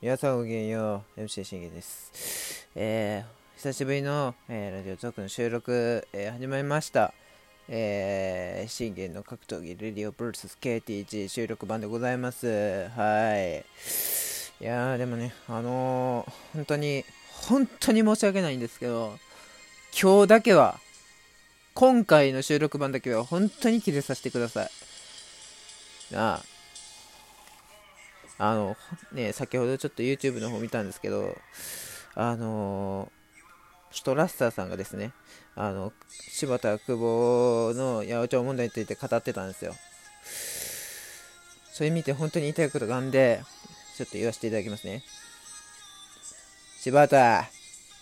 皆さんごきげんよう、MC しげです。えー、久しぶりの、えー、ラジオトークの収録、えー、始まりました。えー、信玄の格闘技レディオプロレス KTG 収録版でございます。はい。いやー、でもね、あのー、本当に、本当に申し訳ないんですけど、今日だけは、今回の収録版だけは本当に切れさせてください。なあ、あの、ね、先ほどちょっと YouTube の方見たんですけど、あのシュトラッサーさんがですね、あの、柴田久保の八百長問題について語ってたんですよ。それ見て本当に言いたいことがあんで、ちょっと言わせていただきますね。柴田、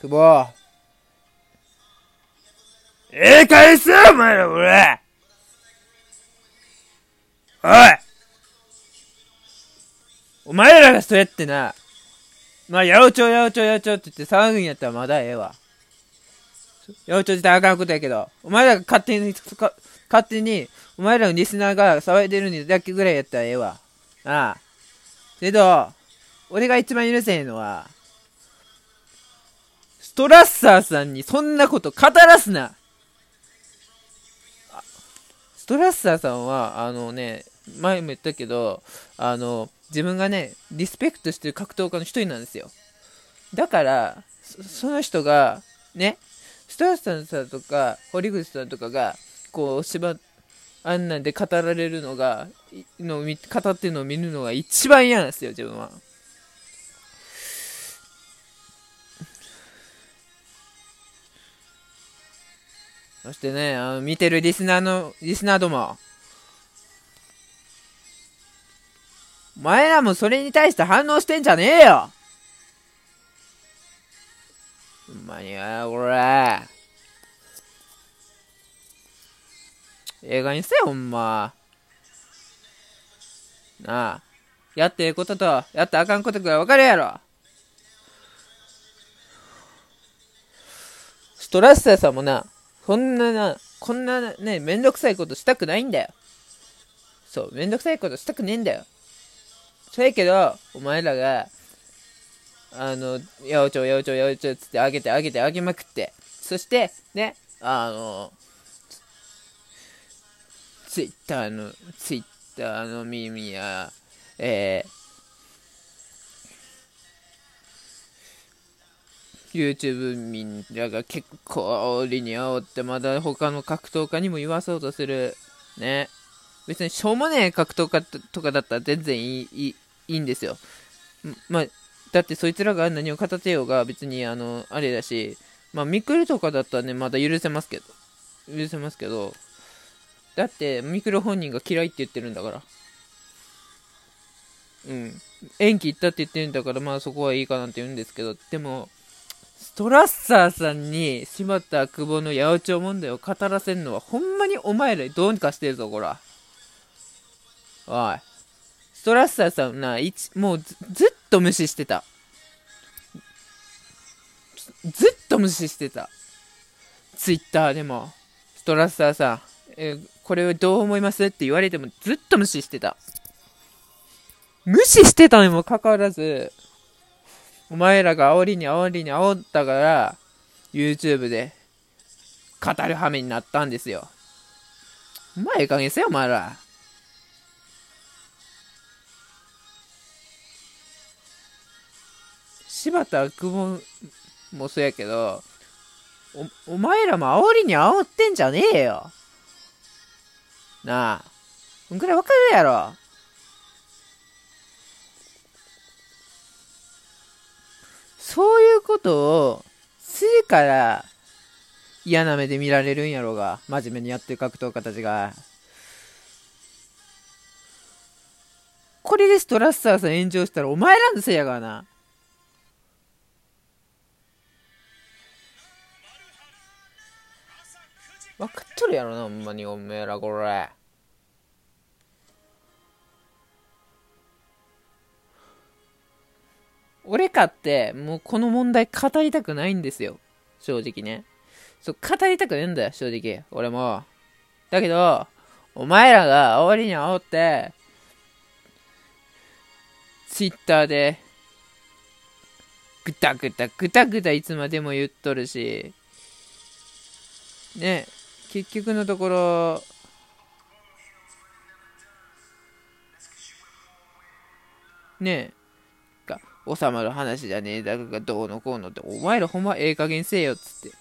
久保、ええ返すお前ら、俺おいお前らがそうやってな、まあ、八百長、八百長、八百長って言って騒ぐんやったらまだええわ。八百長自体あかんことやけど、お前らが勝手に、勝手に、お前らのリスナーが騒いでるにだけぐらいやったらええわ。ああ。けど、俺が一番許せへんのは、ストラッサーさんにそんなこと語らすなストラッサーさんは、あのね、前も言ったけど、あの、自分がね、リスペクトしてる格闘家の一人なんですよ。だから、その人が、ね、スターさんさんとか、堀口さんとかが、こう、芝、あんなんで語られるのが、の語ってるのを見るのが一番嫌なんですよ、自分は。そしてね、あの見てるリスナーの、リスナーども、お前らもそれに対して反応してんじゃねえよほんまにや、これ。映画にせよ、ほんま。なあ。やってええことと、やってあかんことくらい分かるやろ。ストラッサーさんもな、そんなな、こんなね、めんどくさいことしたくないんだよ。そう、めんどくさいことしたくねえんだよ。そやけど、お前らが、あの、八百長、八百長、八百長つってあげてあげてあげまくって、そして、ね、あの、ツイッターの、ツイッターの耳や、えー、YouTube 民らが結構理に煽ってまだ他の格闘家にも言わそうとする。ね。別にしょうもねえ格闘家とかだったら全然いいいいいいんですよ。まあ、だってそいつらが何を語ってようが別にあの、あれだし、まあ、ミクルとかだったらね、まだ許せますけど、許せますけど、だってミクル本人が嫌いって言ってるんだから。うん。延期行ったって言ってるんだから、まあそこはいいかなって言うんですけど、でも、ストラッサーさんに柴田久保の八百長問題を語らせるのは、ほんまにお前らどうにかしてるぞ、こら。おい。ストラッサーさんな、もうずずっと無視してた。ずっと無視してた。ツイッターでも、ストラッサーさん、えこれをどう思いますって言われてもずっと無視してた。無視してたにもかかわらず、お前らが煽りに煽りに煽ったから、YouTube で語る羽目になったんですよ。お前ええ加減せよ、お前ら。柴田久保もそうやけど、お、お前らも煽りに煽ってんじゃねえよ。なあ。うんくらいわかるやろ。そういうことをするから嫌な目で見られるんやろうが。真面目にやってる格闘家たちが。これでストラッサーさん炎上したらお前らのせいやからな。分かっとるやろな、ほんまに、おめえら、これ。俺かって、もうこの問題語りたくないんですよ。正直ね。そう、語りたくねえんだよ、正直。俺も。だけど、お前らが煽りに煽って、ツイッターでぐたぐたぐたぐたいつまでも言っとるしね結局のところねが収まる話じゃねえだがどうのこうのってお前らほんまええ加減せえよっつって。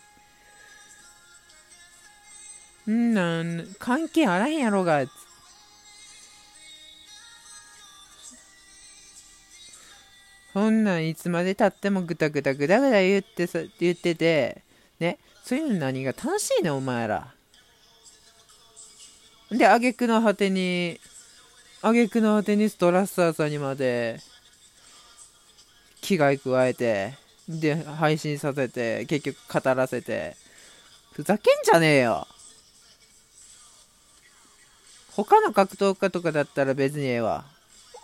んなん関係あらへんやろが。っつそんなんいつまでたってもぐたぐたぐだぐだ言ってさ言っててねそういうの何が楽しいねお前ら。で挙句の果てに挙句の果てにストラッサーさんにまで危害加えてで配信させて結局語らせてふざけんじゃねえよ。他の格闘家とかだったら別にええわ。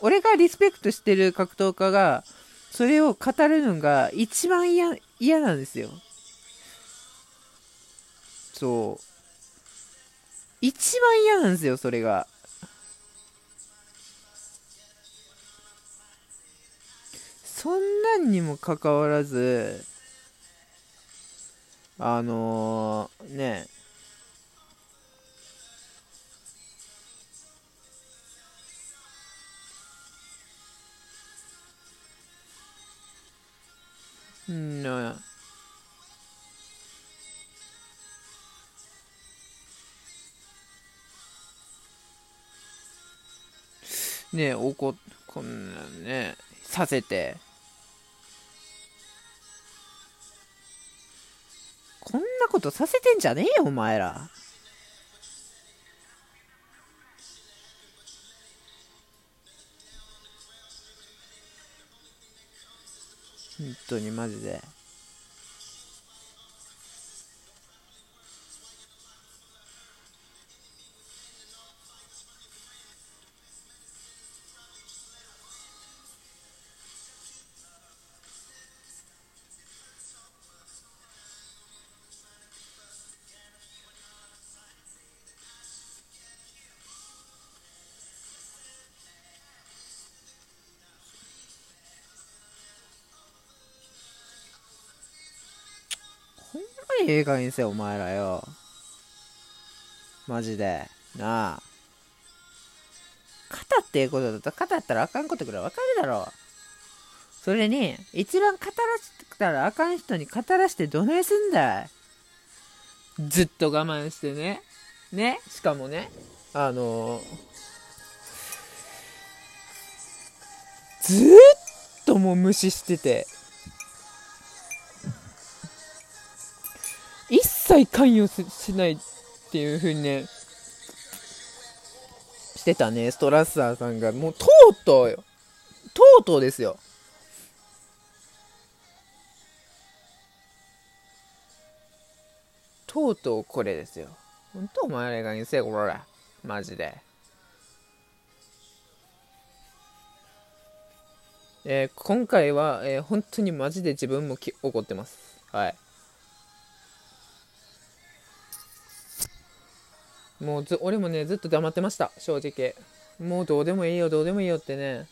俺がリスペクトしてる格闘家がそれを語るのが一番嫌嫌なんですよ。そう。一番嫌なんですよそれが。そんなんにもかかわらずあのー、ね。うんねねおここんなねさせて。こんなことさせてんじゃねえよお前ら。本当にマジで。ええ加減せお前らよ。マジで。なあ。語ってええことだった。ら語ったらあかんことくらいわかるだろ。それに一番語らせたらあかん人に語らしてどないすんだい。ずっと我慢してね。ね。しかもねあのずっともう無視してて。切関与しないっていう風にね、してたね、ストラッサーさんが。もう、とうとうよ。とうとうですよ。とうとうこれですよ。ほんとお前らがにせえ、こら。マジで。えー、今回は、えー、本当にマジで自分もき怒ってます。はい。もうず俺もねずっと黙ってました正直。もうどうでもいいよどうでもいいよってね。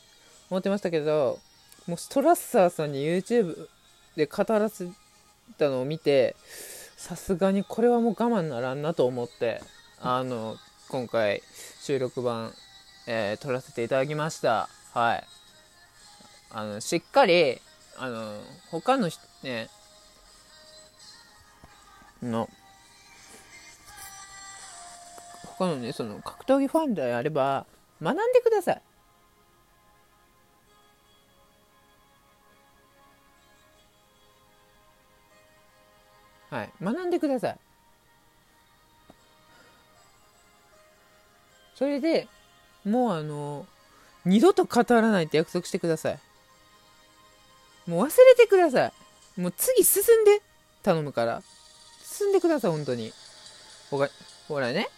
思ってましたけどもうストラッサーさんに YouTube で語らせたのを見てさすがにこれはもう我慢ならんなと思ってあの今回収録版、えー、撮らせていただきました。はい。あのしっかりあの他の人ねの他のね、その格闘技ファンであれば、学んでください。はい、学んでください。それでもうあの、二度と語らないって約束してください。もう忘れてください。もう次進んで。頼むから。進んでください、本当に。ほらね。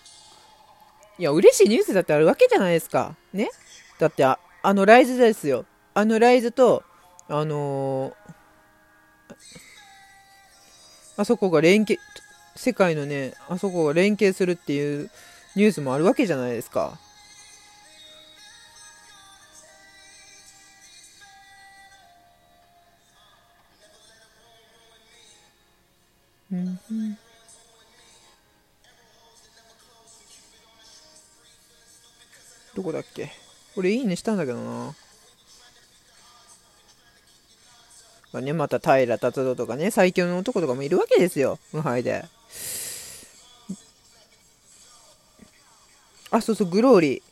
いや、嬉しいニュースだってあるわけじゃないですか。ね？だってあ、あのライズですよ。あのライズと、あのー、あそこが連携、世界のね、あそこが連携するっていうニュースもあるわけじゃないですか。うんどこだっけ？俺いいねしたんだけどな。まあね、また平達郎とかね、最強の男とかもいるわけですよ、無敗で。あ、そうそう、グローリ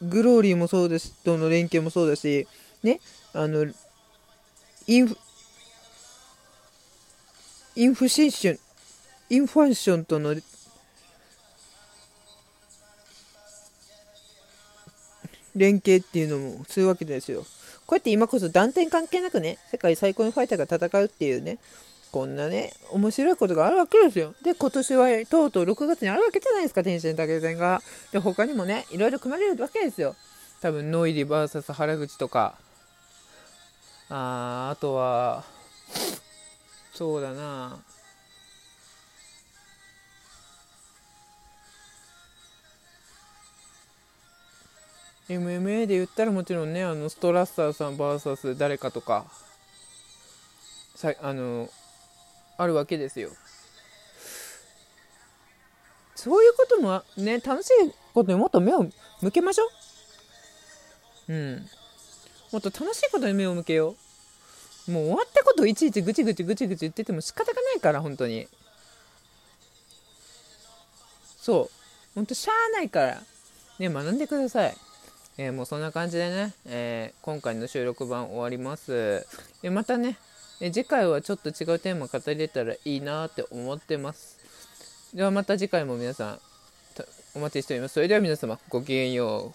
ー。グローリーもそうです、との連携もそうだし、ね、あの、インフ、インフシッション、インファンションとの連携っていうのもするわけですよ。こうやって今こそ断点関係なくね、世界最高のファイターが戦うっていうね、こんなね、面白いことがあるわけですよ。で、今年はとうとう6月にあるわけじゃないですか、天心武戦が。で、他にもね、いろいろ組まれるわけですよ。多分、ノイリ VS 原口とか、ああとは、そうだな MMA で言ったらもちろんねあのストラッサーさん VS 誰かとかさあのあるわけですよ。そういうこともね楽しいことにもっと目を向けましょう。うん。もっと楽しいことに目を向けよう。もう終わったことをいちいちぐちぐちぐちぐち言ってても仕方がないから本当に。そう。本当しゃあないから。ね学んでください。えー、もうそんな感じでね、えー、今回の収録版終わります。でまたね、え次回はちょっと違うテーマ語り出たらいいなって思ってます。ではまた次回も皆さんお待ちしております。それでは皆様ごきげんよう。